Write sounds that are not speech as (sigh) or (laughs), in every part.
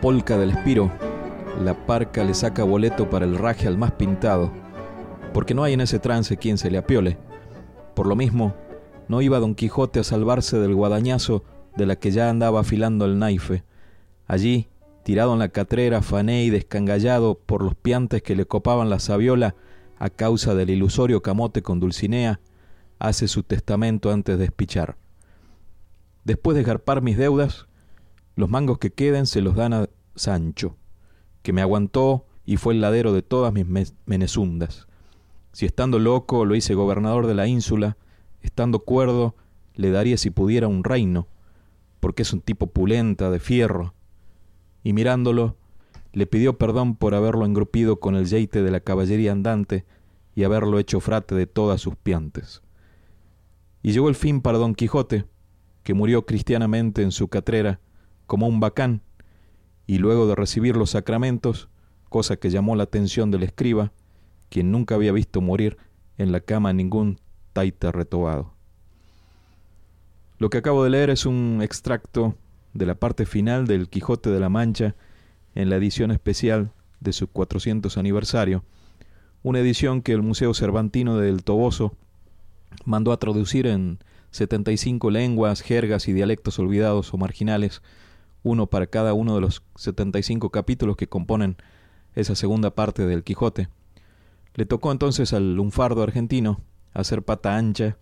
Polca del espiro, la parca le saca boleto para el raje al más pintado, porque no hay en ese trance quien se le apiole. Por lo mismo, no iba Don Quijote a salvarse del guadañazo de la que ya andaba afilando el naife. Allí, tirado en la catrera, fané y descangallado por los piantes que le copaban la sabiola a causa del ilusorio camote con Dulcinea, hace su testamento antes de espichar. Después de garpar mis deudas, los mangos que queden se los dan a Sancho, que me aguantó y fue el ladero de todas mis menezundas. Si estando loco lo hice gobernador de la ínsula, estando cuerdo le daría si pudiera un reino, porque es un tipo pulenta, de fierro. Y mirándolo, le pidió perdón por haberlo engrupido con el yeite de la caballería andante y haberlo hecho frate de todas sus piantes. Y llegó el fin para don Quijote, que murió cristianamente en su catrera, como un bacán, y luego de recibir los sacramentos, cosa que llamó la atención del escriba, quien nunca había visto morir en la cama ningún taita retobado. Lo que acabo de leer es un extracto de la parte final del Quijote de la Mancha en la edición especial de su 400 aniversario, una edición que el Museo Cervantino del Toboso mandó a traducir en 75 lenguas, jergas y dialectos olvidados o marginales, uno para cada uno de los 75 capítulos que componen esa segunda parte del Quijote. Le tocó entonces al lunfardo argentino hacer pata ancha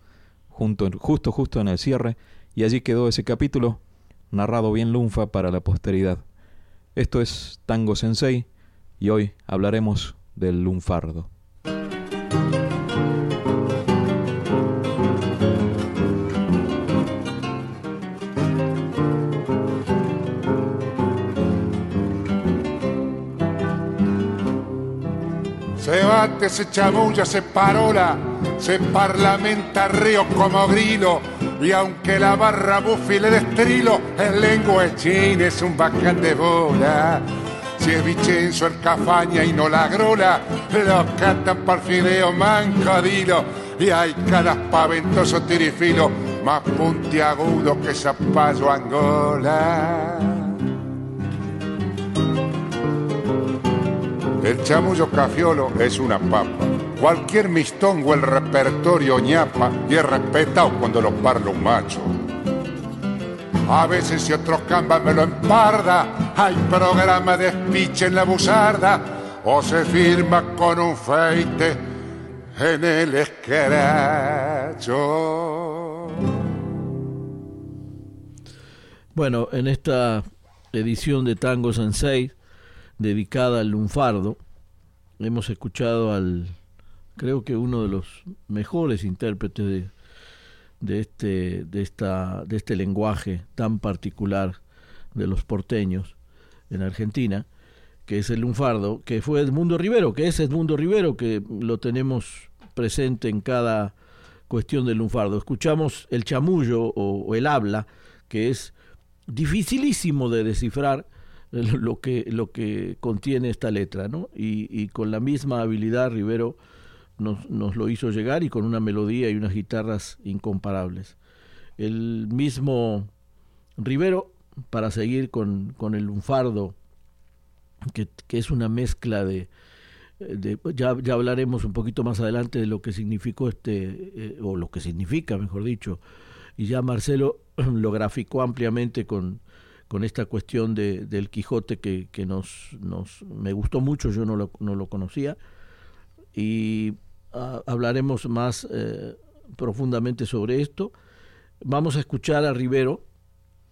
justo justo en el cierre y allí quedó ese capítulo narrado bien lunfa para la posteridad. Esto es Tango Sensei y hoy hablaremos del lunfardo. Se chamulla, se parola, se parlamenta río como grilo. Y aunque la barra bufi le destrilo, el lengua china es un bacán de bola. Si es Vicenzo el cafaña y no la grola, lo cantan por fideo mancadilo. Y hay cada paventoso tirifilo, más puntiagudo que zapallo angola. El chamullo cafiolo es una papa. Cualquier mistongo el repertorio ñapa y es respetado cuando lo parla un macho. A veces si otro camba me lo emparda, hay programa de speech en la buzarda o se firma con un feite en el esqueracho. Bueno, en esta edición de Tango Sensei dedicada al lunfardo. Hemos escuchado al, creo que uno de los mejores intérpretes de, de, este, de, esta, de este lenguaje tan particular de los porteños en Argentina, que es el lunfardo, que fue Edmundo Rivero, que es Edmundo Rivero, que lo tenemos presente en cada cuestión del lunfardo. Escuchamos el chamullo o, o el habla, que es dificilísimo de descifrar, (laughs) lo que, lo que contiene esta letra, ¿no? Y, y con la misma habilidad Rivero nos, lo hizo llegar y con una melodía y unas guitarras incomparables. El mismo Rivero, para seguir con, el lunfardo, que, que, es una mezcla de... de ya, ya, hablaremos un poquito más adelante de lo que significó este, eh, o lo que significa, mejor dicho, y ya Marcelo (clears throat) lo graficó ampliamente con, con esta cuestión de, del Quijote que, que nos, nos, me gustó mucho, yo no lo, no lo conocía, y hablaremos más eh, profundamente sobre esto. Vamos a escuchar a Rivero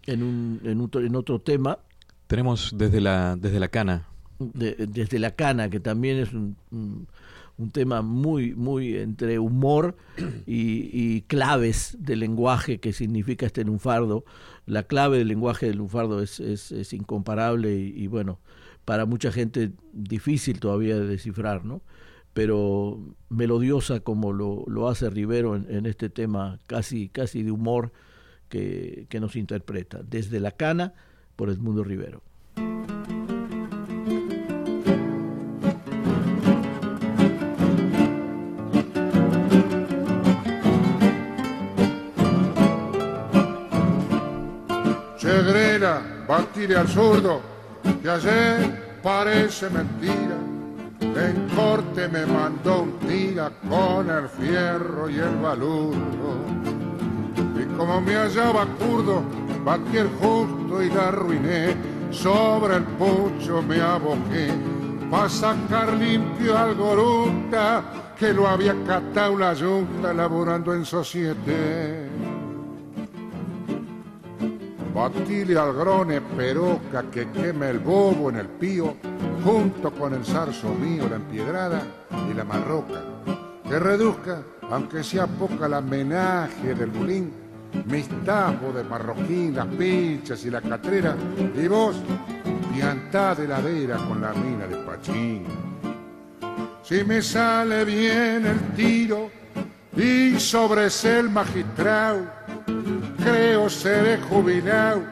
en, un, en, en otro tema. Tenemos desde la, desde la cana. desde la cana, que también es un, un, tema muy, muy entre humor y, claves del lenguaje que significa este lunfardo. La clave del lenguaje del lunfardo es, es, incomparable y, bueno, para mucha gente difícil todavía de descifrar, ¿no? pero melodiosa como lo, lo hace Rivero en, en, este tema casi, casi de humor que, que nos interpreta, desde la cana por Edmundo Rivero. Batile al zurdo, que ayer parece mentira en corte me mandó un tira con el fierro y el baludo. Y como me hallaba curdo, batí el justo y la arruiné. Sobre el pucho me aboqué pa' sacar limpio al goruta que lo había catado la yunta laborando en societe. Batile al grone peroca que queme el bobo en el pío junto con el zarzo mío, la empiedrada y la marroca, que reduzca, aunque sea poca la menaje del bulín, mis tapos de marroquín, las pinchas y la catrera, y vos, piantá de ladera con la mina de pachín. Si me sale bien el tiro y sobre el magistrado, creo seré jubilado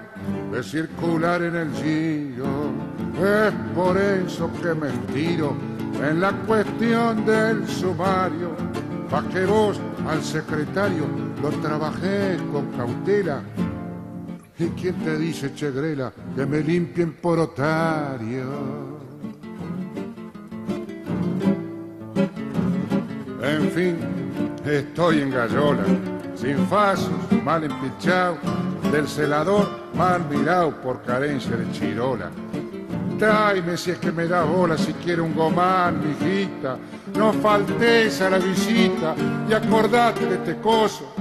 de circular en el giro es por eso que me estiro en la cuestión del sumario, pa' que vos al secretario lo trabajé con cautela. ¿Y quién te dice, Chegrela, que me limpien por otario? En fin, estoy en gallola, sin fasos, mal empichado, del celador mal mirado por carencia de chirola Tráeme si es que me da bola, si quiere un gomán, mijita. No faltes a la visita y acordate de este coso,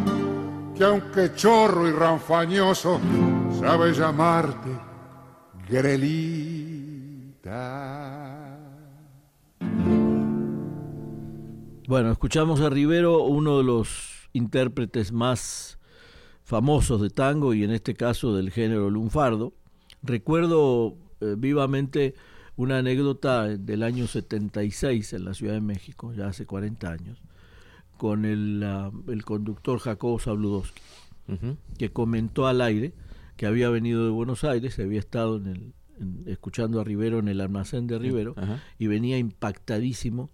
que aunque chorro y ranfañoso, sabe llamarte Grelita. Bueno, escuchamos a Rivero, uno de los intérpretes más famosos de tango y en este caso del género lunfardo. Recuerdo eh, vivamente una anécdota del año 76 en la Ciudad de México, ya hace 40 años, con el, uh, el conductor Jacobo Sabludowski, uh -huh. que comentó al aire que había venido de Buenos Aires, había estado en el, en, escuchando a Rivero en el almacén de Rivero uh -huh. y venía impactadísimo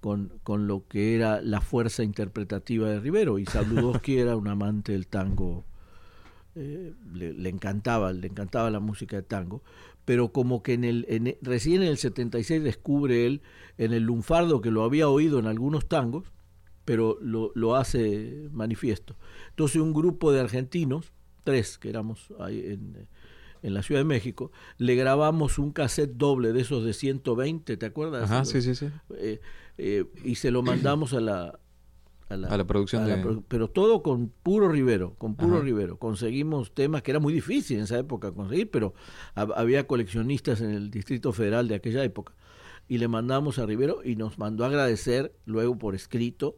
con, con, lo que era la fuerza interpretativa de Rivero. Y Sabludowski (laughs) era un amante del tango, eh, le, le, encantaba, le encantaba la música de tango, pero como que en el, en, recién en el 76 descubre él en el lunfardo que lo había oído en algunos tangos, pero lo, lo hace manifiesto. Entonces un grupo de argentinos, tres que éramos ahí en, en la Ciudad de México, le grabamos un cassette doble de esos de 120, ¿te acuerdas? Ajá, sí, sí, sí. Eh, eh, y se lo mandamos a la, a la, a la producción a de... la, pero todo con puro Rivero, con puro Ajá. Rivero. Conseguimos temas que era muy difícil en esa época conseguir, pero había coleccionistas en el Distrito Federal de aquella época. Y le mandamos a Rivero y nos mandó a agradecer luego por escrito.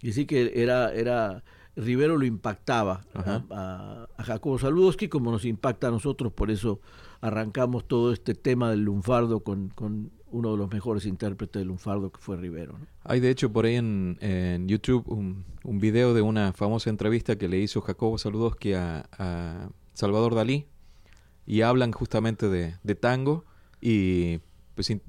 Y sí que era, era Rivero lo impactaba a, a, a, Jacobo Saludowski como nos impacta a nosotros, por eso arrancamos todo este tema del lunfardo con, con uno de los mejores intérpretes del lunfardo que fue Rivero. ¿no? Hay de hecho por ahí en, en YouTube un, un, video de una famosa entrevista que le hizo Jacobo Saludowski a, a Salvador Dalí y hablan justamente de, de tango y pues in,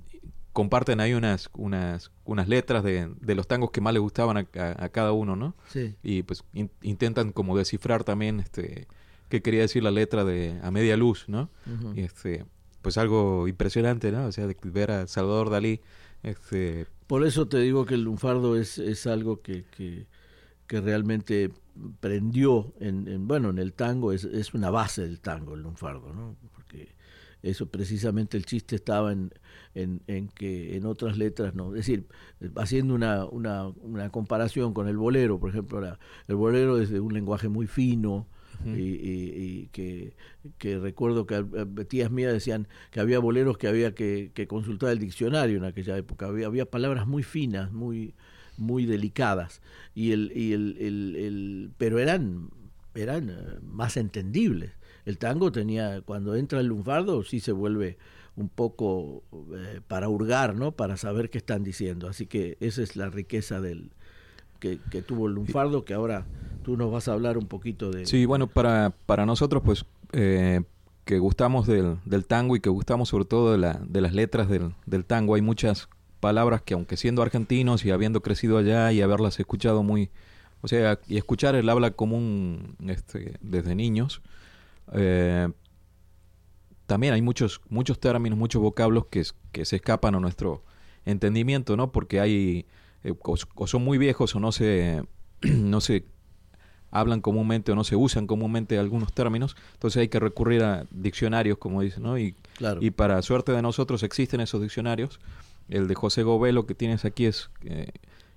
comparten ahí unas unas unas letras de, de, los tangos que más les gustaban a, a, a cada uno, ¿no? Sí. Y pues in, intentan como descifrar también este qué quería decir la letra de A Media Luz, ¿no? Uh -huh. Y este pues algo impresionante, ¿no? O sea, de ver a Salvador Dalí. Este... Por eso te digo que el lunfardo es, es algo que, que, realmente prendió en, bueno, en el tango, es, es, una base del tango el lunfardo, ¿no? Porque eso precisamente el chiste estaba en, en, que en otras letras no. Es decir, haciendo una, una, una comparación con el bolero, por ejemplo, el bolero es de un lenguaje muy fino, y, que, que, recuerdo que tías mías decían que había boleros que había que, consultar el diccionario en aquella época. Había, había palabras muy finas, muy, muy delicadas, y el, y el, el, pero eran, eran eh, más entendibles. El tango tenía, cuando entra el lunfardo, sí se vuelve un poco eh, para hurgar, ¿no? Para saber qué están diciendo. Así que esa es la riqueza del que, que tuvo el lunfardo, que ahora tú nos vas a hablar un poquito de... Sí, bueno, para, para nosotros, pues, eh, que gustamos del, del, tango y que gustamos sobre todo de, la, de las letras del, del tango, hay muchas palabras que aunque siendo argentinos y habiendo crecido allá y haberlas escuchado muy, o sea, y escuchar el habla común este, desde niños, eh, también hay muchos, muchos términos, muchos vocablos que, que se escapan a nuestro entendimiento, ¿no? Porque hay, eh, o, son muy viejos o no se, (clears throat) no se hablan comúnmente o no se usan comúnmente algunos términos, entonces hay que recurrir a diccionarios, como dicen, ¿no? Y, y para suerte de nosotros existen esos diccionarios el de José Govelo que tienes aquí es eh,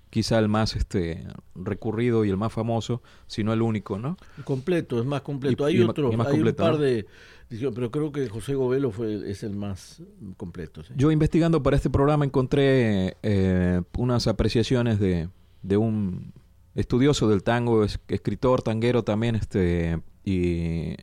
quizá el más este recurrido y el más famoso, si no el único, ¿no? Completo, es más completo. hay otro, hay un par de pero creo que José Govelo fue es el más completo. Yo investigando para este programa encontré eh, unas apreciaciones de, de un estudioso del tango, escritor tanguero también, este y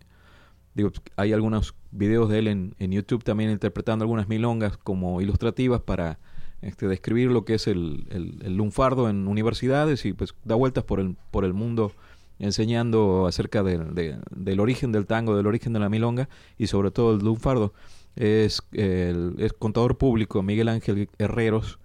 digo, hay algunos videos de él en, en, YouTube también interpretando algunas milongas como ilustrativas para este, describir lo que es el, el, lunfardo en universidades y pues da vueltas por el, por el mundo enseñando acerca del origen del tango, del origen de la milonga y sobre todo el lunfardo. Es, el, es contador público Miguel Ángel Herreros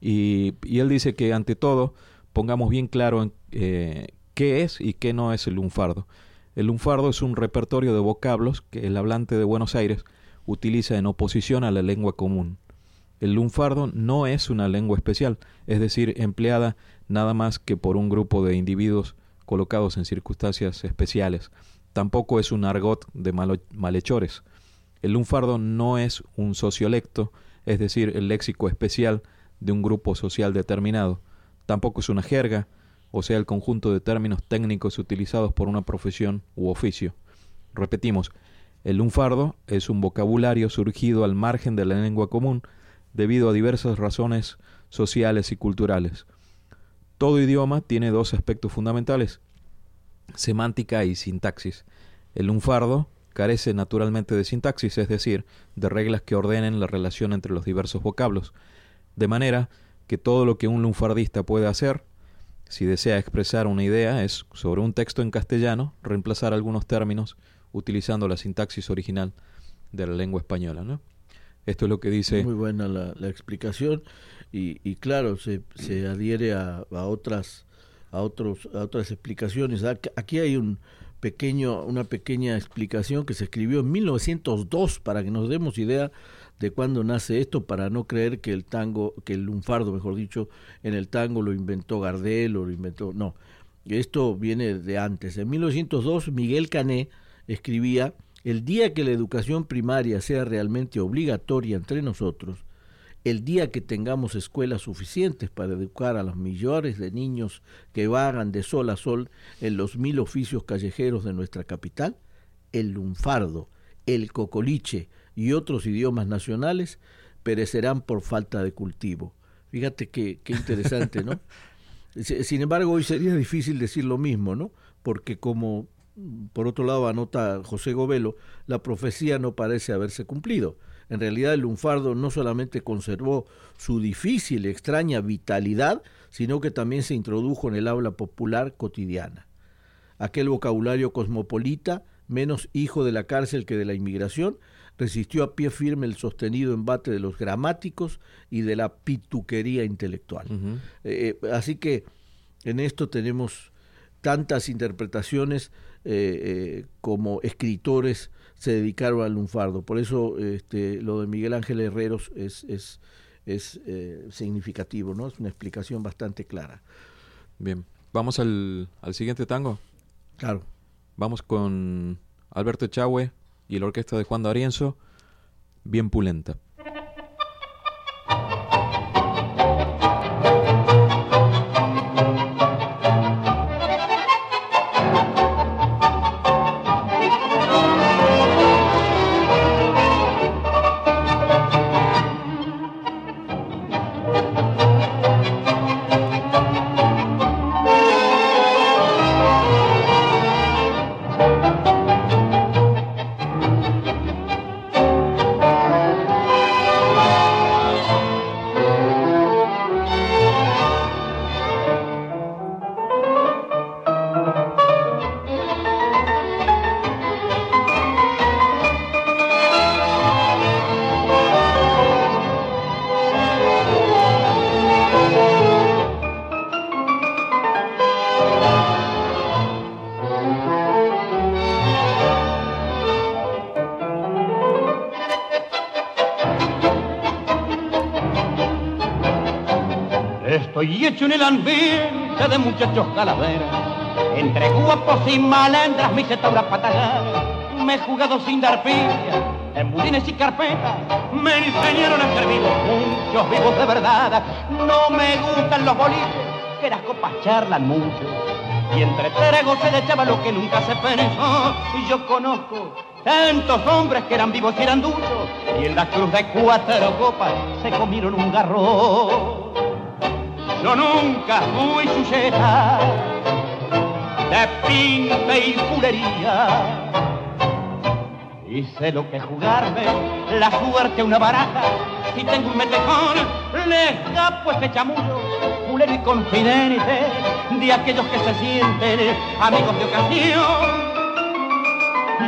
y, y, él dice que ante todo pongamos bien claro en, eh, qué es y qué no es el lunfardo. El lunfardo es un repertorio de vocablos que el hablante de Buenos Aires utiliza en oposición a la lengua común. El lunfardo no es una lengua especial, es decir, empleada nada más que por un grupo de individuos colocados en circunstancias especiales. Tampoco es un argot de malhechores. El lunfardo no es un sociolecto, es decir, el léxico especial de un grupo social determinado. Tampoco es una jerga, o sea, el conjunto de términos técnicos utilizados por una profesión u oficio. Repetimos, el lunfardo es un vocabulario surgido al margen de la lengua común debido a diversas razones sociales y culturales. Todo idioma tiene dos aspectos fundamentales, semántica y sintaxis. El lunfardo carece naturalmente de sintaxis, es decir, de reglas que ordenen la relación entre los diversos vocablos, de manera que todo lo que un lunfardista puede hacer si desea expresar una idea, es sobre un texto en castellano reemplazar algunos términos utilizando la sintaxis original de la lengua española. ¿no? Esto es lo que dice. Muy buena la, explicación y, y, claro, se, se adhiere a, a, otras a otros a otras explicaciones. Aquí hay un pequeño una pequeña explicación que se escribió en 1902 para que nos demos idea de cuándo nace esto para no creer que el tango, que el lunfardo, mejor dicho, en el tango lo inventó Gardel o lo inventó, no, esto viene de antes. En 1902 Miguel Cané escribía, el día que la educación primaria sea realmente obligatoria entre nosotros, el día que tengamos escuelas suficientes para educar a los millones de niños que vagan de sol a sol en los mil oficios callejeros de nuestra capital, el lunfardo, el cocoliche, y otros idiomas nacionales perecerán por falta de cultivo. Fíjate qué, qué interesante, ¿no? (laughs) Sin embargo, hoy sería difícil decir lo mismo, ¿no? Porque como por otro lado anota José Govelo, la profecía no parece haberse cumplido. En realidad el lunfardo no solamente conservó su difícil y extraña vitalidad, sino que también se introdujo en el habla popular cotidiana. Aquel vocabulario cosmopolita, menos hijo de la cárcel que de la inmigración, resistió a pie firme el sostenido embate de los gramáticos y de la pituquería intelectual. Eh, eh, así que en esto tenemos tantas interpretaciones eh, como escritores se dedicaron al lunfardo. Por eso este, lo de Miguel Ángel Herreros es, es, es significativo, ¿no? Es una explicación bastante clara. Bien, vamos al, al siguiente tango. Claro. Vamos con Alberto Echagüe y la orquesta de Juan D'Arienzo, bien pulenta. El ambiente de muchachos calaveras, entre guapos y malandras, mi setaura patagar. Me he jugado sin dar pilla, en bulines y carpetas, me enseñaron a ser muchos vivos de verdad. No me gustan los boliches, que las copas charlan mucho. Y entre tragos se le echaba lo que nunca se pensó. Y yo conozco tantos hombres que eran vivos y eran duchos. Y en la cruz de cuatro copas se comieron un garro. Yo nunca fui sujeta de pinta y pulería. Y sé lo que jugarme la suerte una baraja. Si tengo un metejón, le escapo ese chamullo, pulero y confidente de aquellos que se sienten amigos de ocasión.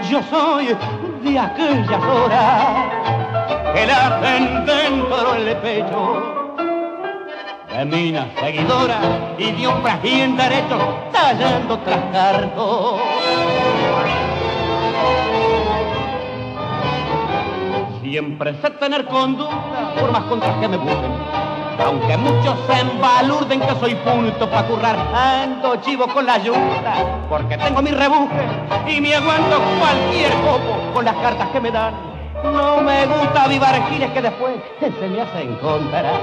Yo soy de aquellas horas que la hacen dentro del pecho de minas seguidoras y de hombres bien derechos tallando tras cartos. Siempre sé tener conducta por más contras que me busquen. Aunque muchos se embalurden que soy punto para currar, ando chivo con la ayuda, porque tengo mi rebuje y me aguanto cualquier copo con las cartas que me dan. No me gusta avivar giles que después (laughs) se me hacen contra.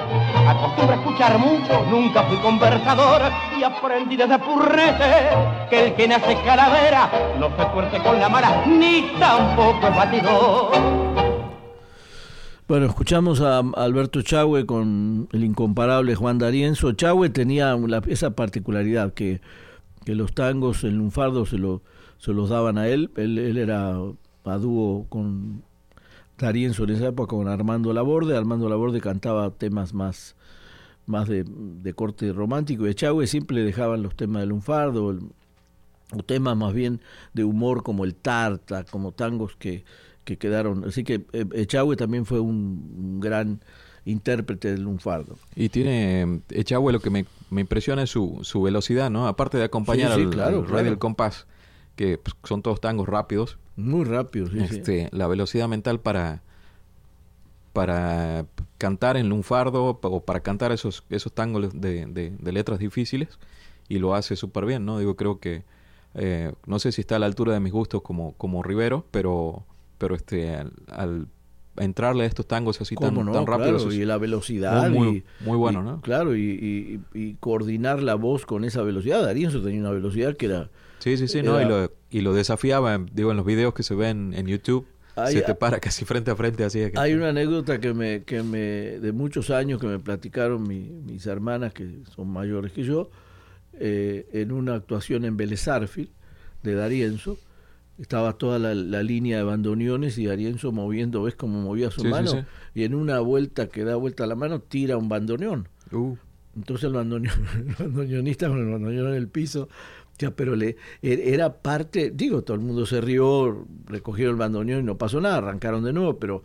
Acostumbro a escuchar mucho, nunca fui conversador y aprendí desde purrete que el que nace calavera no se tuerce con la mala ni tampoco es batidor. Bueno, escuchamos a Alberto Chagüe con el incomparable Juan D'Arienzo. Chagüe tenía esa particularidad que, los tangos, el lunfardo se, se los daban a él. Él, él era a dúo con D'Arienzo en esa época con Armando Laborde. Armando Laborde cantaba temas más, más de, de corte romántico y Echagüe siempre le dejaban los temas del lunfardo el, o temas más bien de humor como el tarta, como tangos que, que quedaron. Así que eh, Echagüe también fue un, un, gran intérprete del lunfardo. Y tiene Echagüe lo que me, me impresiona es su, su, velocidad, ¿no? Aparte de acompañar sí, sí, al, claro, al claro. del compás, que pues, son todos tangos rápidos. Muy rápidos, sí, este, sí. La velocidad mental para para cantar en lunfardo o para cantar esos esos tangos de, de, de letras difíciles y lo hace súper bien, ¿no? Digo, creo que eh, no sé si está a la altura de mis gustos como, como Rivero, pero pero este al, al entrarle a estos tangos así tan, no? tan rápidos claro, y la velocidad muy, y, muy bueno y, no claro y, y, y, coordinar la voz con esa velocidad Darienzo tenía una velocidad que era sí sí sí no y lo, y lo desafiaba digo en los videos que se ven en YouTube hay, se te para casi frente a frente así que hay una anécdota que me que me de muchos años que me platicaron mi, mis hermanas que son mayores que yo eh, en una actuación en Belezarfil de Darienzo estaba toda la, la, línea de bandoneones y Arienzo moviendo, ves cómo movía su sí, mano, sí, sí. y en una vuelta que da vuelta a la mano, tira un bandoneón. Uh. Entonces el, bandoneon, (laughs) el bandoneonista con el bandoneón en el piso, ya, pero le e, era parte, digo, todo el mundo se rió, recogieron el bandoneón y no pasó nada, arrancaron de nuevo, pero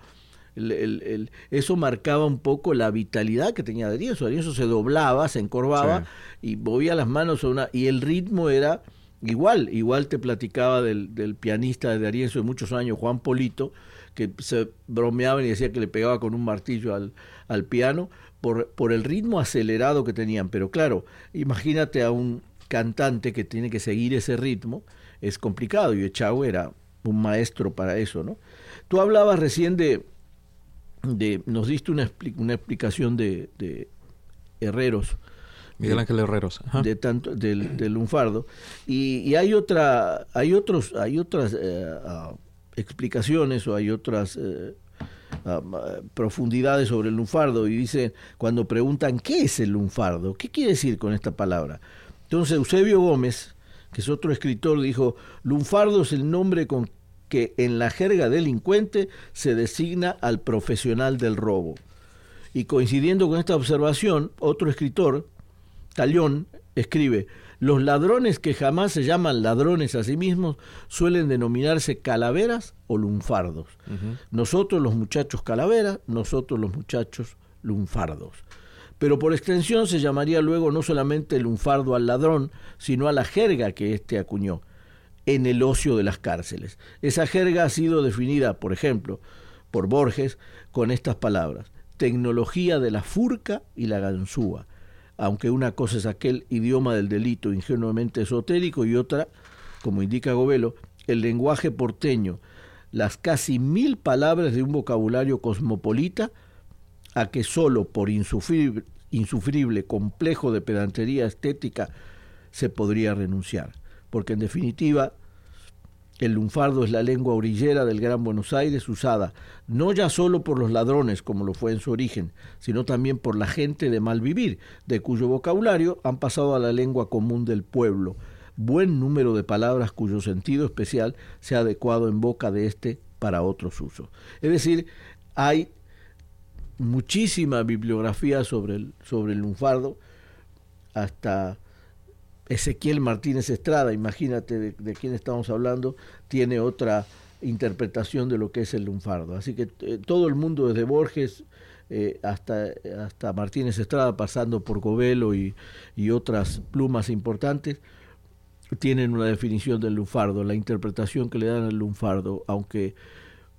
el, el, el, eso marcaba un poco la vitalidad que tenía Arienzo. Arienzo se doblaba, se encorvaba y movía las manos a una, y el ritmo era Igual, igual te platicaba del, del pianista de Arienzo de muchos años, Juan Polito, que se bromeaba y decía que le pegaba con un martillo al, al piano por, por el ritmo acelerado que tenían. Pero claro, imagínate a un cantante que tiene que seguir ese ritmo es complicado y Echagüe era un maestro para eso, ¿no? Tú hablabas recién de, de nos diste una, una explicación de, de Herreros. Miguel Ángel Herreros. De tanto, del, del lunfardo. Y, y, hay otra, hay otros, hay otras eh, uh, explicaciones o hay otras eh, uh, profundidades sobre el lunfardo. Y dice, cuando preguntan qué es el lunfardo, ¿qué quiere decir con esta palabra? Entonces Eusebio Gómez, que es otro escritor, dijo, lunfardo es el nombre con que en la jerga delincuente se designa al profesional del robo. Y coincidiendo con esta observación, otro escritor, Tallón, escribe, los ladrones que jamás se llaman ladrones a sí mismos suelen denominarse calaveras o lunfardos. Uh -huh. Nosotros los muchachos calaveras, nosotros los muchachos lunfardos. Pero por extensión se llamaría luego no solamente lunfardo al ladrón, sino a la jerga que éste acuñó en el ocio de las cárceles. Esa jerga ha sido definida, por ejemplo, por Borges con estas palabras, tecnología de la furca y la ganzúa, aunque una cosa es aquel idioma del delito ingenuamente esotérico y otra, como indica Govelo, el lenguaje porteño, las casi mil palabras de un vocabulario cosmopolita a que sólo por insufrible, insufrible complejo de pedantería estética se podría renunciar porque en definitiva el lunfardo es la lengua orillera del Gran Buenos Aires usada no ya solo por los ladrones como lo fue en su origen, sino también por la gente de mal vivir, de cuyo vocabulario han pasado a la lengua común del pueblo, buen número de palabras cuyo sentido especial se ha adecuado en boca de éste para otros usos. Es decir, hay muchísima bibliografía sobre el, sobre el lunfardo, hasta Ezequiel Martínez Estrada, imagínate de, quién estamos hablando, tiene otra interpretación de lo que es el lunfardo. Así que eh, todo el mundo, desde Borges eh, hasta, hasta Martínez Estrada, pasando por Govelo y, y, otras plumas importantes, tienen una definición del lunfardo, la interpretación que le dan al lunfardo, aunque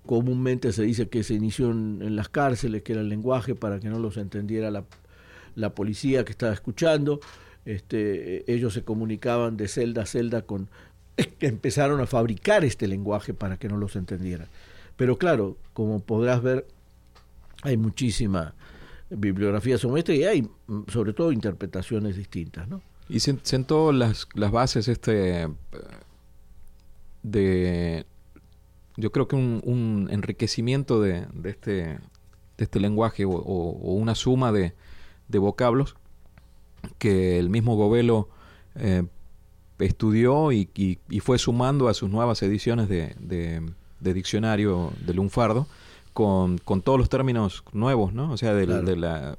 comúnmente se dice que se inició en, las cárceles, que era el lenguaje para que no los entendiera la, la policía que estaba escuchando este, ellos se comunicaban de celda a celda con (laughs) empezaron a fabricar este lenguaje para que no los entendieran. Pero claro, como podrás ver, hay muchísima bibliografía sobre esto y hay sobre todo interpretaciones distintas, ¿no? Y sentó las, las bases este de yo creo que un, un enriquecimiento de, de, este de este lenguaje o, o, o una suma de, de vocablos que el mismo Govelo eh, estudió y, y, y, fue sumando a sus nuevas ediciones de, de, diccionario de lunfardo con, con, todos los términos nuevos, ¿no? O sea, de, claro. de la,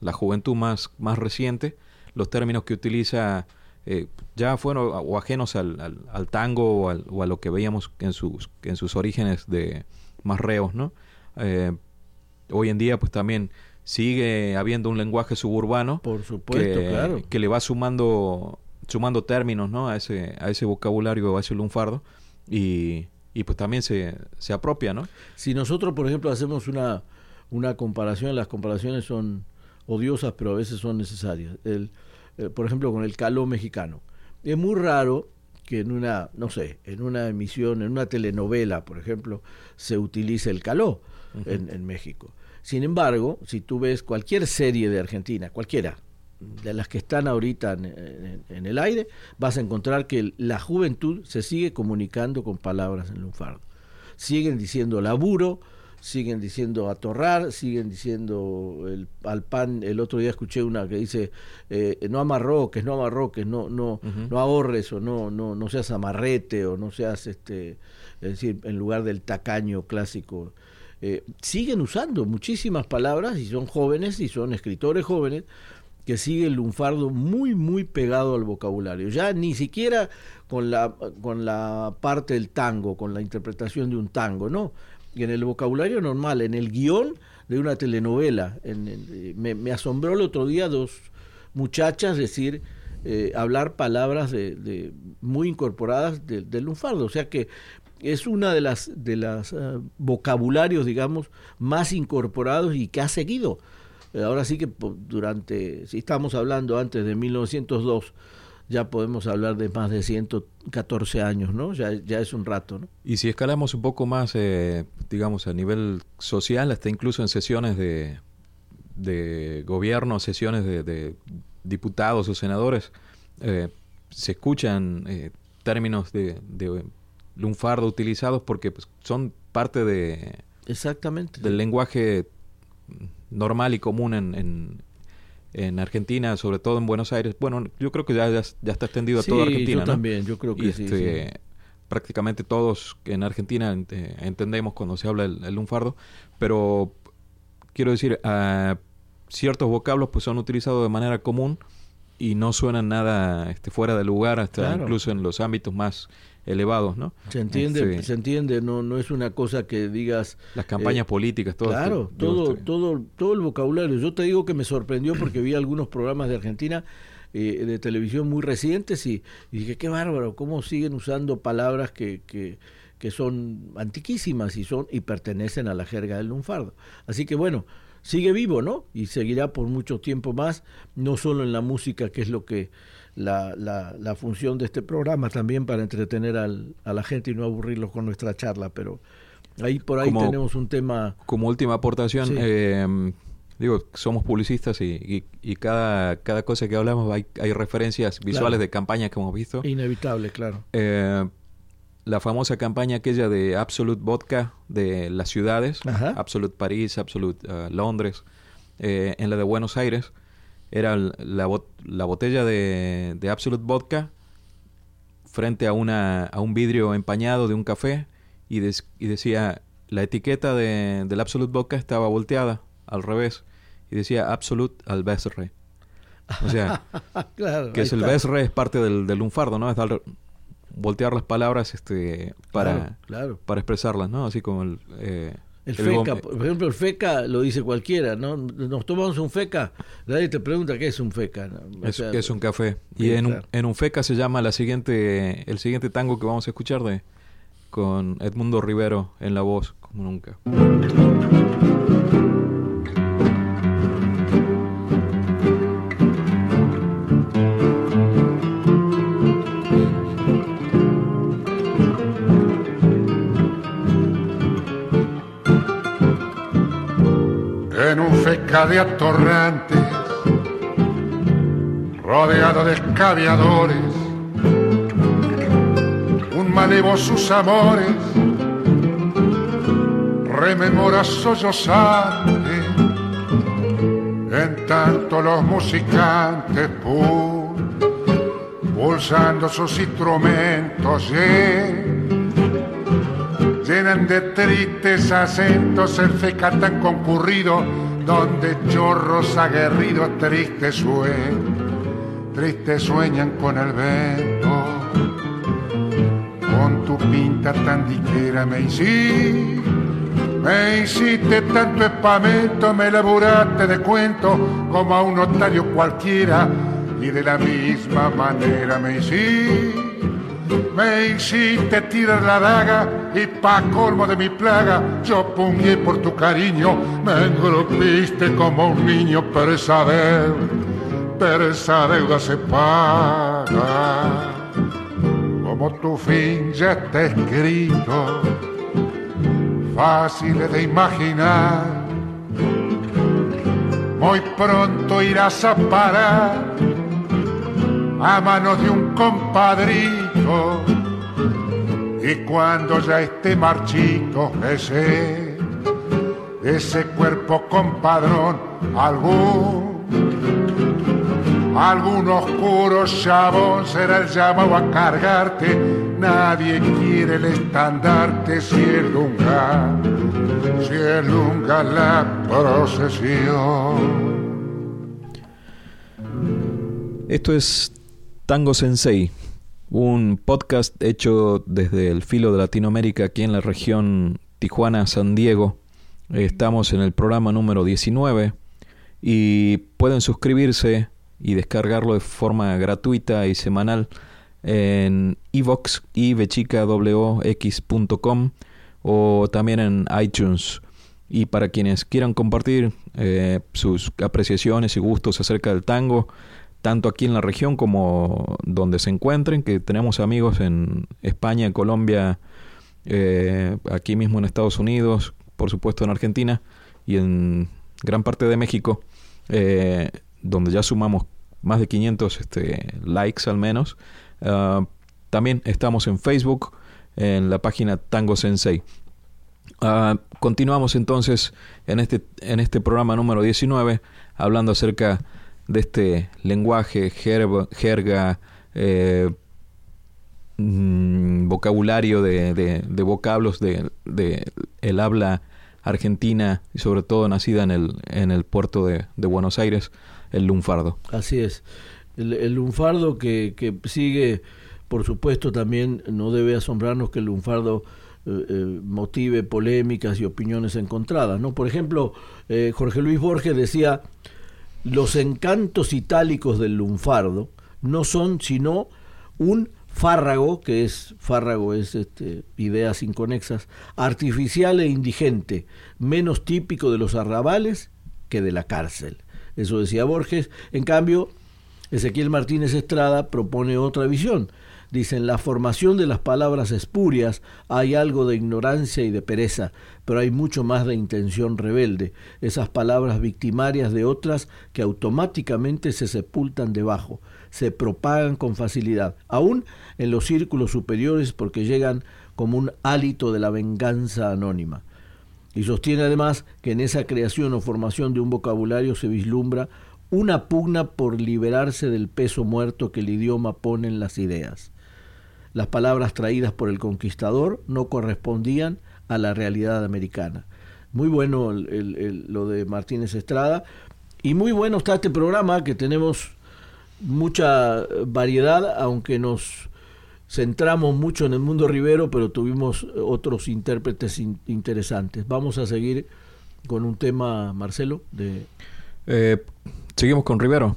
la, juventud más, más reciente, los términos que utiliza eh, ya fueron o ajenos al, al, al tango o, al, o, a lo que veíamos en sus, en sus orígenes de más reos, ¿no? Eh, hoy en día, pues también sigue habiendo un lenguaje suburbano por supuesto que, claro. que le va sumando sumando términos no a ese a ese vocabulario a ese lunfardo y, y pues también se, se apropia no si nosotros por ejemplo hacemos una una comparación las comparaciones son odiosas pero a veces son necesarias. El, eh, por ejemplo con el caló mexicano es muy raro que en una no sé en una emisión en una telenovela por ejemplo se utilice el caló uh -huh. en, en México sin embargo, si tú ves cualquier serie de Argentina, cualquiera, de las que están ahorita en, en, en, el aire, vas a encontrar que la juventud se sigue comunicando con palabras en lunfardo. Siguen diciendo laburo, siguen diciendo atorrar, siguen diciendo el, al pan. El otro día escuché una que dice eh, no amarroques, no amarroques, no no uh -huh. no ahorres o no no no seas amarrete o no seas este, es decir, en lugar del tacaño clásico eh, siguen usando muchísimas palabras y son jóvenes y son escritores jóvenes que sigue el lunfardo muy muy pegado al vocabulario ya ni siquiera con la con la parte del tango con la interpretación de un tango no en el vocabulario normal en el guion de una telenovela. En, en, me, asombró el otro día dos muchachas decir eh, hablar palabras de, de muy incorporadas del de lunfardo. O sea que es una de las de las uh, vocabularios digamos más incorporados y que ha seguido. Ahora sí que durante si estamos hablando antes de 1902 ya podemos hablar de más de 114 años, ¿no? Ya, ya es un rato, ¿no? Y si escalamos un poco más, eh, digamos, a nivel social, hasta incluso en sesiones de, de gobierno, sesiones de, diputados o senadores, eh, se escuchan eh, términos de, de, lunfardo utilizados porque pues, son parte de Exactamente. del lenguaje normal y común en, en, Argentina, sobre todo en Buenos Aires. Bueno, yo creo que ya, ya, está extendido a toda Argentina. Yo también, yo creo que sí, este, Prácticamente todos en Argentina eh, entendemos cuando se habla el, lunfardo, pero quiero decir, uh, ciertos vocablos pues son utilizados de manera común y no suenan nada este, fuera de lugar, hasta incluso en los ámbitos más elevados, ¿no? Se entiende, este, se entiende, no, no es una cosa que digas las campañas eh, políticas, todo. Claro, todo, todo, todo el vocabulario. Yo te digo que me sorprendió porque vi algunos programas de Argentina eh, de televisión muy recientes y, dije qué bárbaro, cómo siguen usando palabras que, que, que son antiquísimas y son y pertenecen a la jerga del lunfardo. Así que bueno, sigue vivo, ¿no? Y seguirá por mucho tiempo más, no solo en la música, que es lo que la, la, la función de este programa también para entretener al, a la gente y no aburrirlos con nuestra charla, pero ahí por ahí tenemos un tema. Como última aportación, eh, digo, somos publicistas y, y, cada, cada cosa que hablamos hay, hay referencias visuales de campañas que hemos visto. Inevitable, claro. Eh, la famosa campaña aquella de Absolute Vodka de las ciudades, Absolute París, Absolute uh, Londres, eh, en la de Buenos Aires, era la, la botella de, de, Absolute Vodka frente a, una, a un vidrio empañado de un café y, y decía, la etiqueta de, del Absolute Vodka estaba volteada al revés y decía Absolute al Besre. O sea, (laughs) que es el Besre es parte del, del lunfardo, ¿no? Es dar, voltear las palabras este para, para expresarlas, ¿no? Así como el... Eh, el, feca, por ejemplo, el feca lo dice cualquiera, ¿no? Nos tomamos un feca, nadie te pregunta qué es un feca. Es, es un café. Y en, un, en un feca se llama la siguiente, el siguiente tango que vamos a escuchar de con Edmundo Rivero en la voz, como nunca. De atorrantes, rodeado de escaviadores, un malevo sus amores, rememora sollozante, en tanto los musicantes pulsando sus instrumentos, llenan de tristes acentos el feca tan concurrido, donde chorros aguerridos tristes sueñan, tristes sueñan con el vento. Con tu pinta tan diquera me hiciste, me hiciste tanto espamento, me laburaste de cuento como a un notario cualquiera, y de la misma manera me hiciste me hiciste tirar la daga y pa' colmo de mi plaga yo pungué por tu cariño, me engrupiste como un niño, pero esa deuda, pero esa deuda se paga. Como tu fin ya está escrito, fácil de imaginar, muy pronto irás a parar a manos de un compadrito. Y cuando ya esté marchito ese, ese cuerpo compadrón, algún, algún oscuro chabón será el llamado a cargarte. Nadie quiere el estandarte si es lunga, si es lunga la procesión. Esto es Tango Sensei, un podcast hecho desde el filo de Latinoamérica aquí en la región Tijuana-San Diego. Estamos en el programa número 19 y pueden suscribirse y descargarlo de forma gratuita y semanal en ivox o también en iTunes. Y para quienes quieran compartir eh, sus apreciaciones y gustos acerca del tango, tanto aquí en la región como donde se encuentren, que tenemos amigos en España, Colombia, eh, aquí mismo en Estados Unidos, por supuesto en Argentina y en gran parte de México, eh, donde ya sumamos más de 500 este, likes al menos. Ah, también estamos en Facebook, en la página Tango Sensei. Ah, continuamos entonces en este, en este programa número 19 hablando acerca de este lenguaje, jerga, eh, mm, vocabulario de, de, vocablos de, el habla argentina y sobre todo nacida en el, en el puerto de, Buenos Aires, el lunfardo. Así es. El, lunfardo que, que, sigue, por supuesto, también no debe asombrarnos que el lunfardo eh, eh, motive polémicas y opiniones encontradas. ¿no? Por ejemplo, Jorge Luis Borges decía, los encantos itálicos del lunfardo no son sino un fárrago, que es fárrago es este, ideas inconexas, artificial e indigente, menos típico de los arrabales que de la cárcel. Eso decía Borges. En cambio, Ezequiel Martínez Estrada propone otra visión. Dice, en la formación de las palabras espurias hay algo de ignorancia y de pereza, pero hay mucho más de intención rebelde, esas palabras victimarias de otras que automáticamente se sepultan debajo, se propagan con facilidad, aún en los círculos superiores porque llegan como un hálito de la venganza anónima. Y sostiene además que en esa creación o formación de un vocabulario se vislumbra una pugna por liberarse del peso muerto que el idioma pone en las ideas. Las palabras traídas por el conquistador no correspondían a la realidad americana. Muy bueno lo de Martínez Estrada y muy bueno está este programa que tenemos mucha variedad, aunque nos centramos mucho en el mundo rivero, pero tuvimos otros intérpretes interesantes. Vamos a seguir con un tema, Marcelo, de... Eh, seguimos con Rivero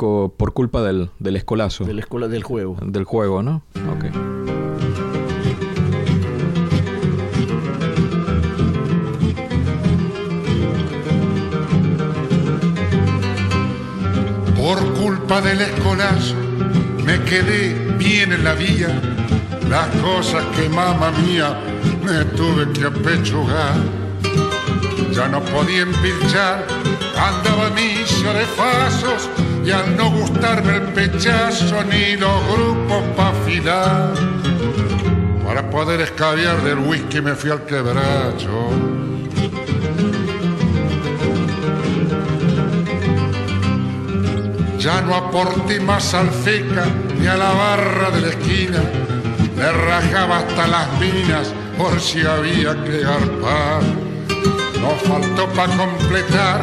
por culpa del, del escolazo. Del, escola, del juego. Del juego, ¿no? Ok. Por culpa del escolazo me quedé bien en la vía. Las cosas que mamá mía me tuve que apechugar. Ya no podía empilchar, andaba misio de pasos y al no gustarme el pechazo ni los grupos pa' afilar, para poder escabiar del whisky me fui al quebracho. Ya no aporté más al feca ni a la barra de la esquina, me rajaba hasta las minas por si había que garpar. No faltó para completar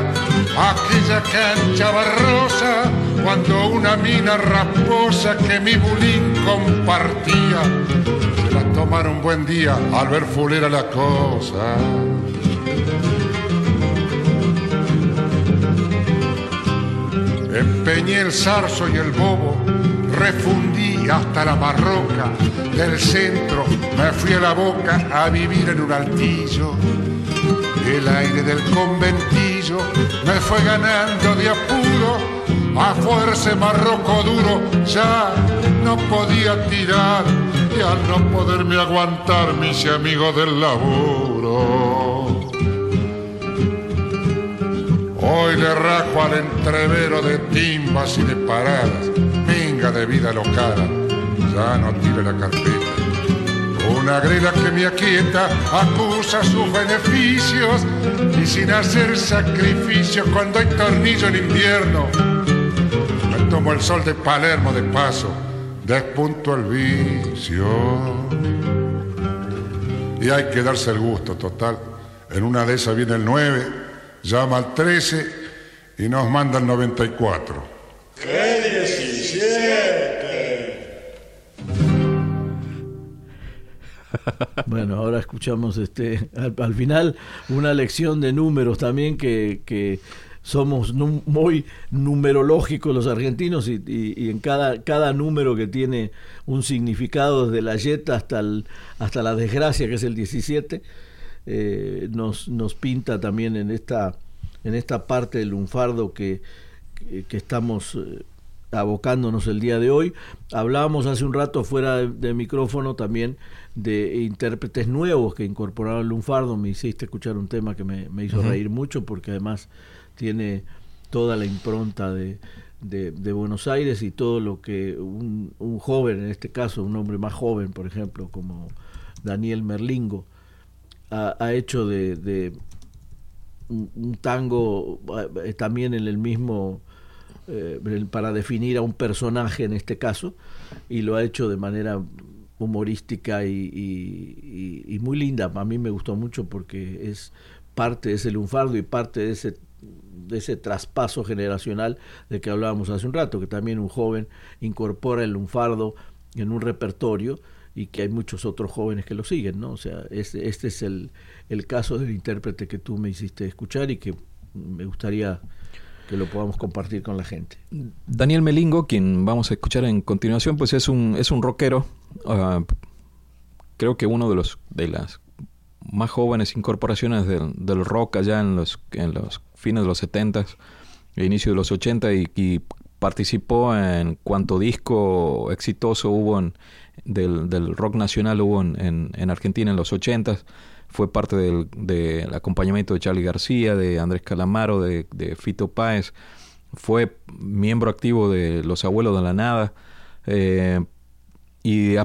aquella cancha barrosa cuando una mina raposa que mi bulín compartía. Se la tomaron buen día al ver fulera la cosa. Empeñé el zarzo y el bobo, refundí hasta la marroca, del centro me fui a la boca a vivir en un altillo el aire del conventillo me fue ganando de apuro, a fuerza marroco duro ya no podía tirar y al no poderme aguantar mis amigos del laburo. Hoy le rajo al entrevero de timbas y de paradas, venga de vida locada, ya no tire la carpeta una grela que me aquieta acusa sus beneficios y sin hacer sacrificios cuando hay tornillo en invierno. Me tomo el sol de Palermo de paso, despunto el vicio. Y hay que darse el gusto total. En una de esas viene el 9, llama al 13 y nos manda el 94. ¡Qué 17! Bueno, ahora escuchamos este al, final una lección de números también que, somos muy numerológicos los argentinos y, en cada, cada número que tiene un significado desde la yeta hasta, hasta la desgracia que es el 17 eh, nos, nos pinta también en esta, en esta parte del lunfardo que, que, estamos eh, abocándonos el día de hoy. Hablábamos hace un rato fuera de, micrófono también de intérpretes nuevos que incorporaron el lunfardo. Me hiciste escuchar un tema que me, hizo reír mucho porque además tiene toda la impronta de, de, Buenos Aires y todo lo que un, un, joven, en este caso, un hombre más joven, por ejemplo, como Daniel Merlingo, ha, hecho de, un, tango eh, también en el mismo, eh, para definir a un personaje en este caso, y lo ha hecho de manera humorística y, y, muy linda. A mí me gustó mucho porque es parte de ese lunfardo y parte de ese traspaso generacional de que hablábamos hace un rato, que también un joven incorpora el lunfardo en un repertorio y que hay muchos otros jóvenes que lo siguen, ¿no? O sea, este, este es el, el caso del intérprete que tú me hiciste escuchar y que me gustaría que lo podamos compartir con la gente. Daniel Melingo, quien vamos a escuchar en continuación, pues es un, es un rockero, ah, creo que uno de los de las más jóvenes incorporaciones del, del rock allá en los, en los fines de los 70, inicio de los 80 y, participó en cuanto disco exitoso hubo del, rock nacional hubo en, en, Argentina en los 80 fue parte del, acompañamiento de Charlie García, de Andrés Calamaro, de, Fito Páez, fue miembro activo de Los Abuelos de la Nada. Eh, y de,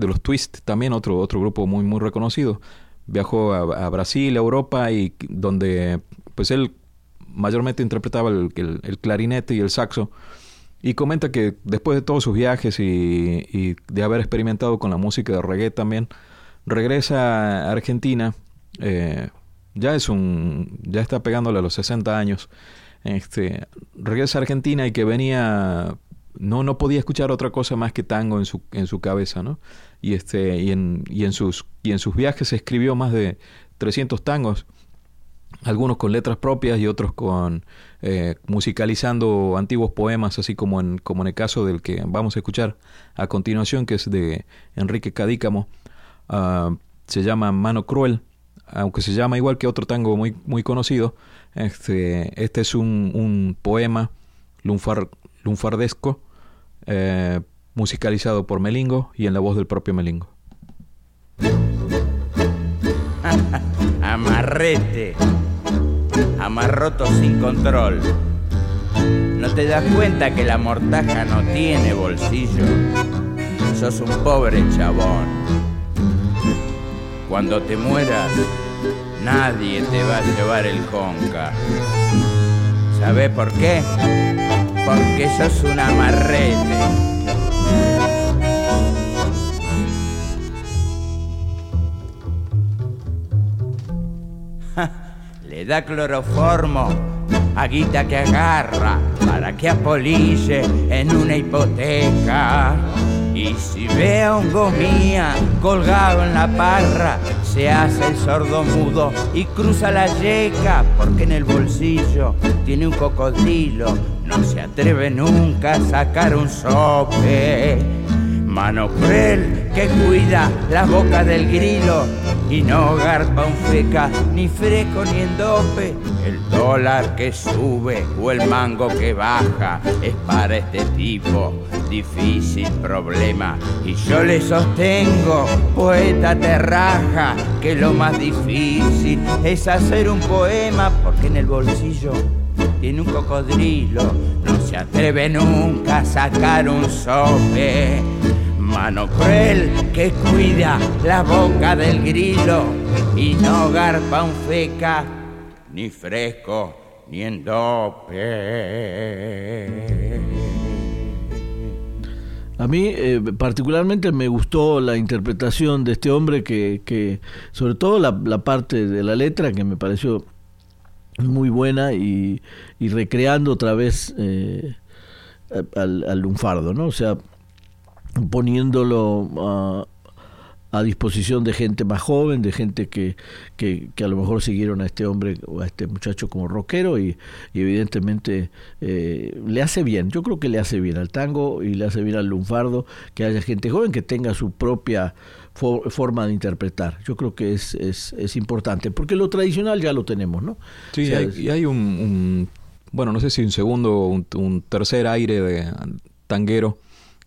de los Twist también otro, otro grupo muy muy reconocido. Viajó a, Brasil, a Europa, y donde pues él mayormente interpretaba el, clarinete y el saxo. Y comenta que después de todos sus viajes y, de haber experimentado con la música de reggae también, regresa a Argentina. Eh, ya es un. ya está pegándole a los 60 años. Este, regresa a Argentina y que venía. No, no podía escuchar otra cosa más que tango en su, en su cabeza, ¿no? y, este, y, en, y, en sus, y en sus viajes escribió más de 300 tangos, algunos con letras propias y otros con eh, musicalizando antiguos poemas, así como en, como en el caso del que vamos a escuchar a continuación, que es de Enrique Cadícamo. Ah, se llama Mano Cruel, aunque se llama igual que otro tango muy, muy conocido. Este, este es un, un poema lunfar, lunfardesco eh, musicalizado por Melingo y en la voz del propio Melingo. (laughs) Amarrete, amarroto sin control. ¿No te das cuenta que la mortaja no tiene bolsillo? Sos un pobre chabón. Cuando te mueras, nadie te va a llevar el conca. ¿Sabes por qué? Porque sos un amarrete. Le da cloroformo a guita que agarra para que apolille en una hipoteca. Y si ve a un gomía colgado en la parra, se hace el sordo mudo y cruza la yeca, porque en el bolsillo tiene un cocodrilo, no se atreve nunca a sacar un sope. Mano que cuida la boca del grilo y no garpa un feca, ni fresco ni endope. El dólar que sube o el mango que baja es para este tipo difícil problema. Y yo le sostengo, poeta te raja, que lo más difícil es hacer un poema porque en el bolsillo tiene un cocodrilo, no se atreve nunca a sacar un sope mano cruel que cuida la boca del grilo y no garpa un feca, ni fresco, ni en dope. A mí eh, particularmente me gustó la interpretación de este hombre que, que sobre todo la, parte de la letra que me pareció muy buena y, y recreando otra vez eh, al, al lunfardo, ¿no? O sea, poniéndolo a, a, disposición de gente más joven, de gente que, que, a lo mejor siguieron a este hombre o a este muchacho como rockero y, evidentemente eh, le hace bien, yo creo que le hace bien al tango y le hace bien al lunfardo que haya gente joven que tenga su propia forma de interpretar. Yo creo que es, es, es, importante, porque lo tradicional ya lo tenemos, ¿no? Sí, y hay un bueno, no sé si un segundo o un, tercer aire de tanguero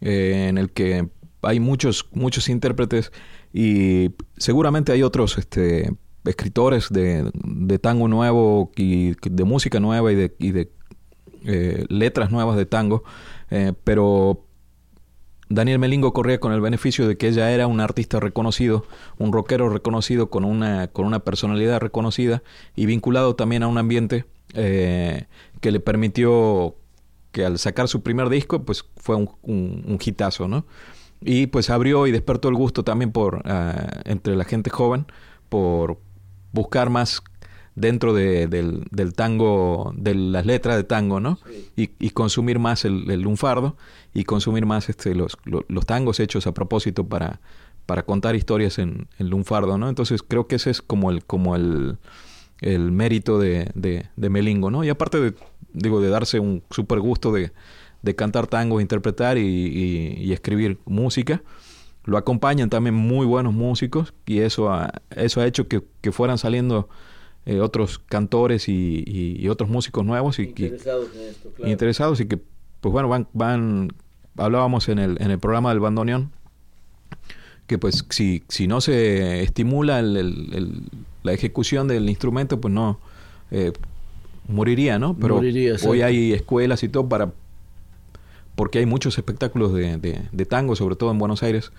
eh, en el que hay muchos, muchos intérpretes y seguramente hay otros este, escritores de, de tango nuevo y de música nueva y de, y de eh, letras nuevas de tango, eh, pero Daniel Melingo corría con el beneficio de que ella era un artista reconocido, un rockero reconocido con una, con una personalidad reconocida y vinculado también a un ambiente que le permitió que al sacar su primer disco, pues fue un, un, hitazo, ¿no? Y pues abrió y despertó el gusto también por ah, entre la gente joven por buscar más dentro de, del, del, tango, de las letras de tango, ¿no? Y, y, consumir más el, el, lunfardo y consumir más este, los, los, tangos hechos a propósito para, para contar historias en, en, lunfardo, ¿no? Entonces creo que ese es como el, como el, el mérito de, de, de, Melingo, ¿no? Y aparte de, digo, de darse un súper gusto de, de cantar tangos, interpretar y, y, y escribir música, lo acompañan también muy buenos músicos y eso ha, eso ha hecho que, que fueran saliendo eh, otros cantores y, y, otros músicos nuevos y interesados, en esto, claro. interesados y que pues bueno van van hablábamos en el en el programa del bandoneón que pues si si no se estimula el, el, el, la ejecución del instrumento pues no eh, moriría no pero moriría, hoy hay escuelas y todo para porque hay muchos espectáculos de, de, de tango sobre todo en Buenos Aires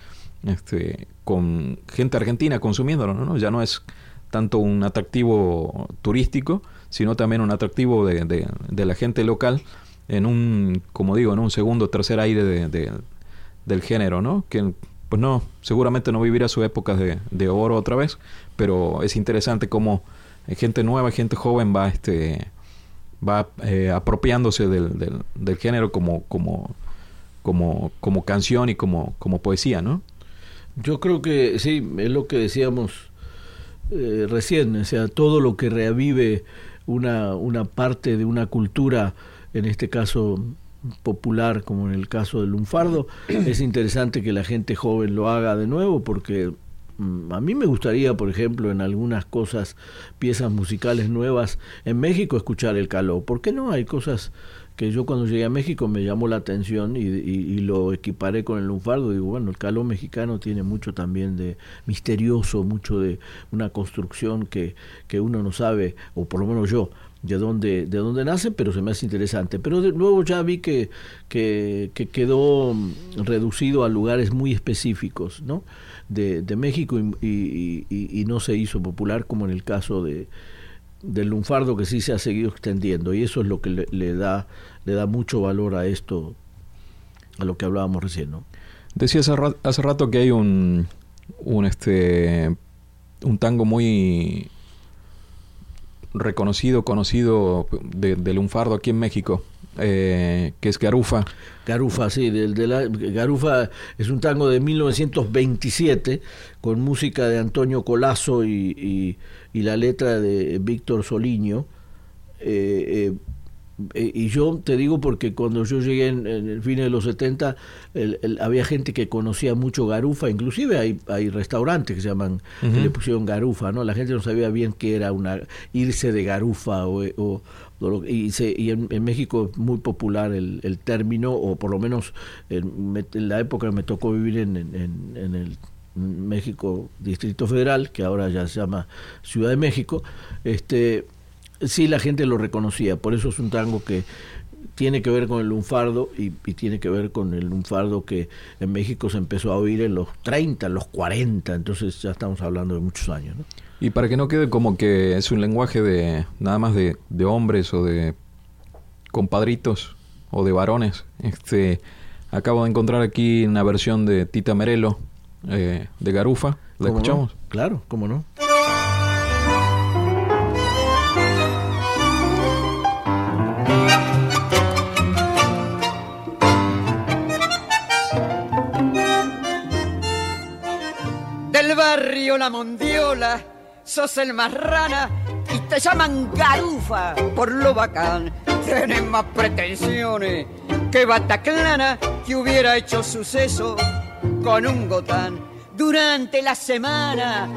este con gente argentina consumiéndolo no ya no es tanto un atractivo turístico, sino también un atractivo de, de, de, la gente local en un, como digo, en un segundo o tercer aire de, del género, ¿no? Que pues no, seguramente no vivirá su época de, de oro otra vez, pero es interesante cómo gente nueva, gente joven va este va eh, apropiándose del, del, del, género como, como, como, como canción y como, como poesía, ¿no? Yo creo que sí, es lo que decíamos eh, recién, o sea, todo lo que reavive una, una parte de una cultura, en este caso popular, como en el caso del lunfardo, (clears throat) es interesante que la gente joven lo haga de nuevo porque mm, a mí me gustaría, por ejemplo, en algunas cosas, piezas musicales nuevas en México, escuchar el caló. ¿Por qué no? Hay cosas que yo cuando llegué a México me llamó la atención y, y, y, lo equiparé con el lunfardo. Digo, bueno, el caló mexicano tiene mucho también de misterioso, mucho de una construcción que, que uno no sabe, o por lo menos yo, de dónde, de dónde nace, pero se me hace interesante. Pero de nuevo ya vi que, que, que quedó reducido a lugares muy específicos ¿no? de, de México y, y no se hizo popular como en el caso de del lunfardo que sí se ha seguido extendiendo y eso es lo que le, da le da mucho valor a esto a lo que hablábamos recién no decía hace rato, hace rato que hay un un este un tango muy reconocido conocido de, de lunfardo aquí en México eh, que es Garufa. Garufa, sí, de la, Garufa es un tango de 1927 con música de Antonio Colazo y, y, y la letra de Víctor Soliño. Eh, eh, y yo te digo porque cuando yo llegué en, en el fin de los 70 el, el, había gente que conocía mucho garufa, inclusive hay, hay restaurantes que se llaman, uh -huh. que le pusieron garufa, ¿no? La gente no sabía bien qué era una irse de garufa o, o, y, se, y en, en, México es muy popular el, el, término, o por lo menos en, en la época me tocó vivir en, en, en el México Distrito Federal, que ahora ya se llama Ciudad de México, este sí la gente lo reconocía, por eso es un tango que tiene que ver con el lunfardo y, y, tiene que ver con el lunfardo que en México se empezó a oír en los 30, en los 40, entonces ya estamos hablando de muchos años. ¿no? Y para que no quede como que es un lenguaje de nada más de, de hombres o de compadritos o de varones, este acabo de encontrar aquí una versión de Tita Merelo eh, de Garufa, ¿la escuchamos? No? Claro, cómo no. Barrio La Mondiola, sos el más rana y te llaman garufa por lo bacán. Tienes más pretensiones que Bataclana que hubiera hecho suceso con un gotán. Durante la semana,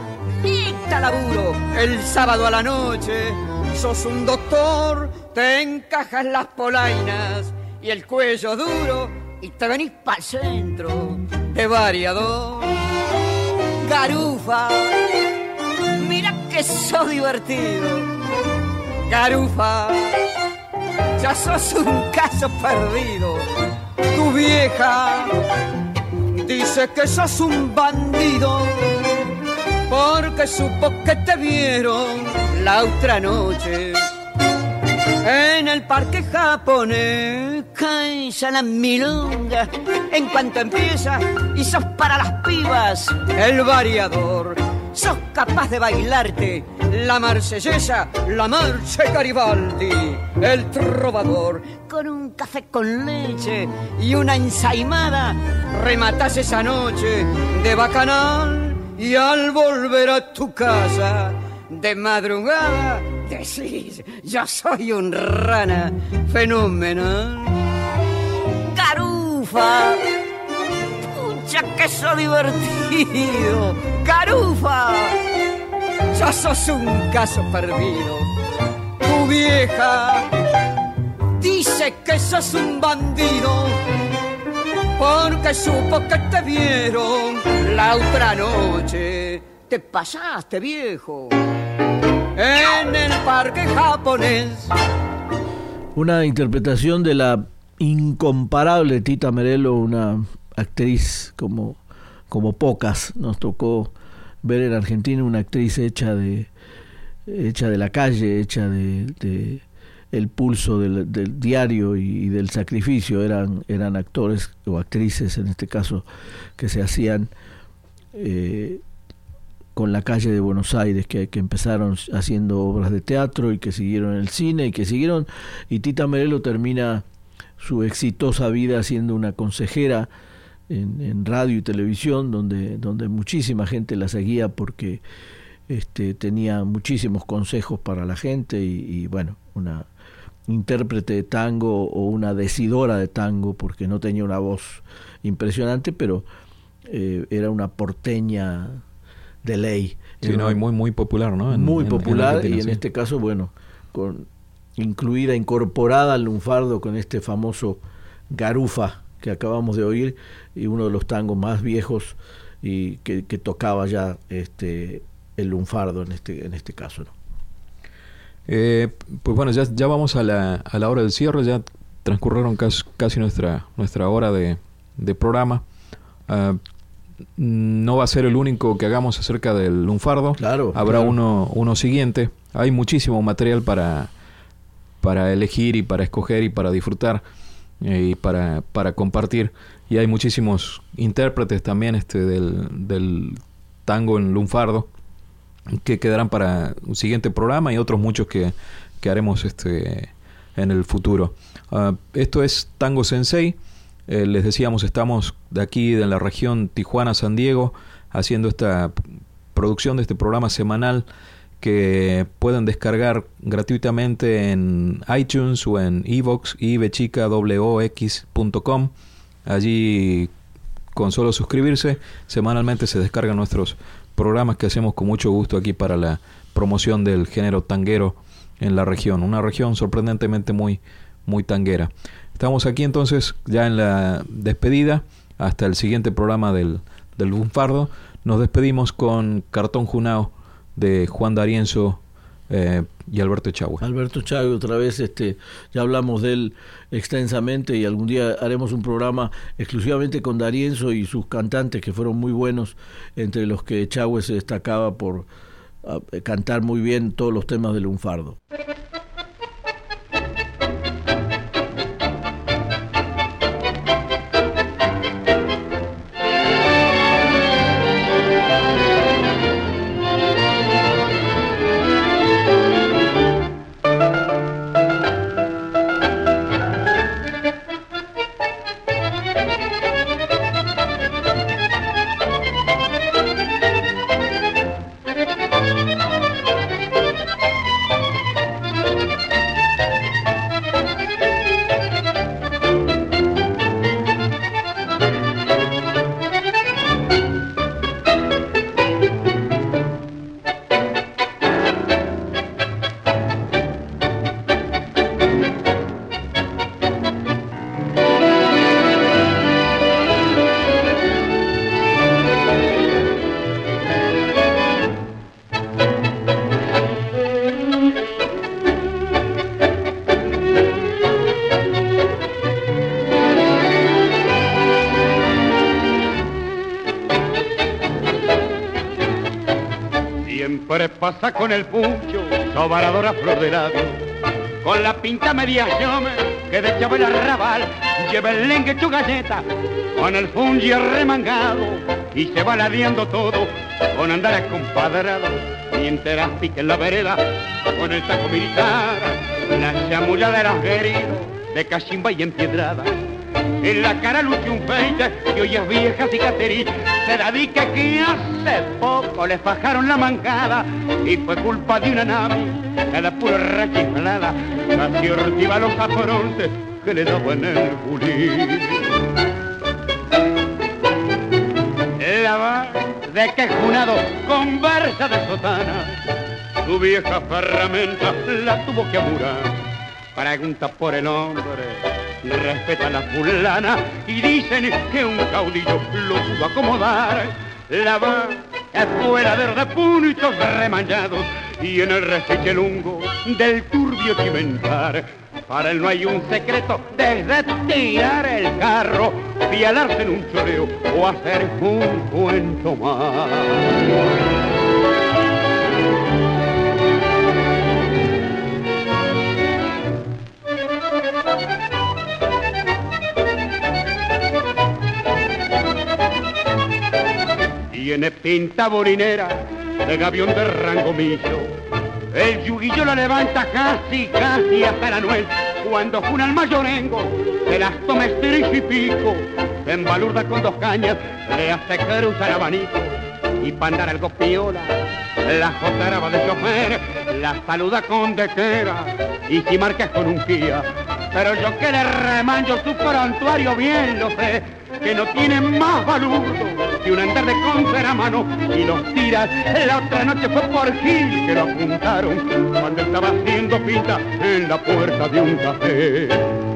dicta laburo, el sábado a la noche, sos un doctor te encajas las polainas y el cuello duro y te venís para el centro de variador. Garufa, mira que sos divertido. Garufa, ya sos un caso perdido. Tu vieja dice que sos un bandido porque supo que te vieron la otra noche en el parque japonés. Caesa la milonga en cuanto empieza y sos para las pibas el variador. Sos capaz de bailarte la marsellesa, la marcha Garibaldi, el trovador. Con un café con leche y una ensaimada, rematas esa noche de bacanal y al volver a tu casa de madrugada decís, yo soy un rana fenomenal. Carufa, pucha que soy divertido. Carufa, ya sos un caso perdido. Tu vieja dice que sos un bandido porque supo que te vieron la otra noche. Te pasaste, viejo, en el parque japonés. Una interpretación de la incomparable Tita Merelo, una actriz como, como pocas. Nos tocó ver en Argentina una actriz hecha de, hecha de la calle, hecha de, el pulso del, diario y, y, del sacrificio. Eran, eran actores o actrices, en este caso, que se hacían eh, con la calle de Buenos Aires, que, empezaron haciendo obras de teatro y que siguieron el cine y que siguieron. Y Tita Merelo termina su exitosa vida siendo una consejera en, en radio y televisión, donde, donde muchísima gente la seguía porque este, tenía muchísimos consejos para la gente y, y bueno, una intérprete de tango o una decidora de tango, porque no tenía una voz impresionante, pero eh, era una porteña de ley. Sí, no, y muy, muy popular, ¿no? En, muy en, popular en y en este caso, bueno, con, incluida, incorporada al lunfardo con este famoso garufa que acabamos de oír y uno de los tangos más viejos y que, que tocaba ya este el lunfardo en este en este caso, ¿no? Eh, pues bueno, ya, ya vamos a la, a la hora del cierre, ya transcurrieron casi, casi nuestra, nuestra hora de, de programa. Uh, no va a ser el único que hagamos acerca del lunfardo. Claro. Habrá claro. Uno, uno siguiente. Hay muchísimo material para, para elegir y para escoger y para disfrutar eh, y para, para compartir. Y hay muchísimos intérpretes también este, del, del tango en lunfardo que quedarán para un siguiente programa y otros muchos que, que haremos este en el futuro. Uh, esto es Tango Sensei. Eh, les decíamos, estamos de aquí, de la región Tijuana-San Diego, haciendo esta producción de este programa semanal que pueden descargar gratuitamente en iTunes o en iVox, ibechicawox.com. Allí, con solo suscribirse, semanalmente se descargan nuestros programas que hacemos con mucho gusto aquí para la promoción del género tanguero en la región. Una región sorprendentemente muy, muy tanguera. Estamos aquí entonces ya en la despedida. Hasta el siguiente programa del, del Bunfardo. Nos despedimos con Cartón Junao de Juan D'Arienzo eh, y Alberto Chagüe. Alberto Chagüe, otra vez, este, ya hablamos de él extensamente y algún día haremos un programa exclusivamente con D'Arienzo y sus cantantes que fueron muy buenos, entre los que Chagüe se destacaba por uh, cantar muy bien todos los temas del lunfardo. Con el pucho, sobaradora flor de. Con la pinta media llome que de el arrabal lleva el lengue tu galleta, con el fungi remangado y se va ladeando todo con andar compadrado mientras pique en la vereda con el taco militar, la chamulla de los de cachimba y empiedrada. En la cara luce un peite y hoy es vieja cicatriz. Se di que hace poco le fajaron la mancada y fue culpa de una nave que la pura rachiflada casi ortiva los afrontes que le daban el bulín. La va de quejunado conversa de sotana, su vieja ferramenta la tuvo que amurar. Pregunta por el hombre, respeta a la fulana y dicen que un caudillo lo pudo acomodar. La va fuera de puntos remañados y en el refiche lungo del turbio chimentar. Para él no hay un secreto desde tirar el carro, pialarse en un choreo o hacer un cuento más. Tiene pinta borinera de gavión de rango millo. El yuguillo lo levanta casi, casi hasta la nuez. Cuando juna el mayorengo, se las toma y pico. Se embalurda con dos cañas, le hace cruzar abanico. Y para andar algo piola, la jotaraba de chofer, la saluda con dequera. Y si marcas con un guía, pero yo que le remanjo su prontuario bien lo sé, que no tiene más valor que un andar de mano y los tiras. La otra noche fue por Gil que lo apuntaron cuando estaba haciendo pinta en la puerta de un café.